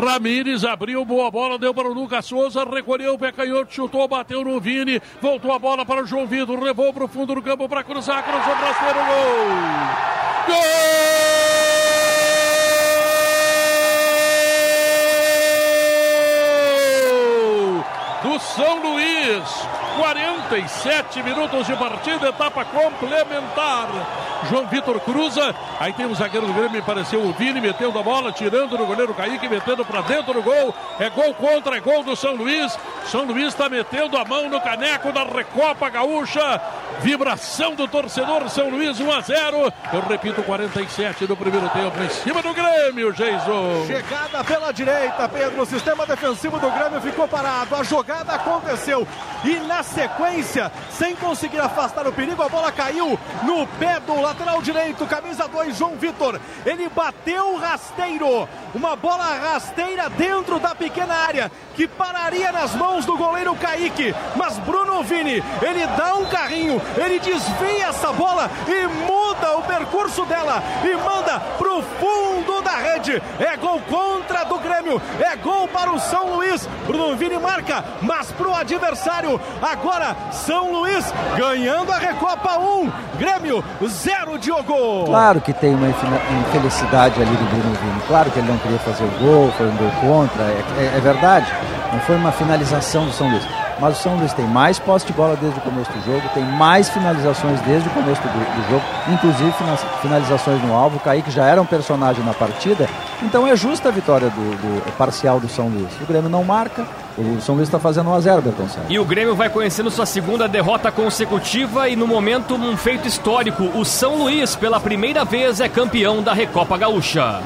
Ramires abriu boa bola, deu para o Lucas Souza, recolheu o pé canhoto, chutou, bateu no Vini, voltou a bola para o João Vitor, levou para o fundo do campo para cruzar, cruzou para rasteiro, gol! Gol! Do São Luís, 47 minutos de partida, etapa complementar. João Vitor cruza, aí tem o zagueiro do Grêmio, pareceu o Vini, metendo a bola, tirando no goleiro Kaique, metendo para dentro do gol. É gol contra, é gol do São Luís. São Luís está metendo a mão no caneco da Recopa Gaúcha. Vibração do torcedor São Luís 1 a 0. Eu repito, 47 do primeiro tempo em cima do Grêmio, Jason. Chegada pela direita, Pedro. O sistema defensivo do Grêmio ficou parado. A jogada aconteceu e na sequência, sem conseguir afastar o perigo, a bola caiu no pé do lateral direito, camisa 2, João Vitor. Ele bateu rasteiro. Uma bola rasteira dentro da pequena área que pararia nas mãos do goleiro Kaique. Mas Bruno Vini, ele dá um carrinho, ele desvia essa bola e muda o percurso dela e manda pro fundo da rede. É gol contra do Grêmio, é gol para o São Luís. Bruno Vini marca, mas pro adversário. Agora São Luís ganhando a Recopa 1, Grêmio 0 Diogo. Claro que tem uma infelicidade ali do Bruno Vini. Claro que ele não queria fazer o gol, foi um gol contra, é, é, é verdade. Não foi uma finalização do São Luís. Mas o São Luís tem mais posse de bola desde o começo do jogo, tem mais finalizações desde o começo do, do jogo, inclusive finalizações no alvo. O Kaique já era um personagem na partida, então é justa a vitória do, do parcial do São Luís. O Grêmio não marca, o São Luís está fazendo 1x0, Bertão E o Grêmio vai conhecendo sua segunda derrota consecutiva e, no momento, um feito histórico. O São Luís, pela primeira vez, é campeão da Recopa Gaúcha.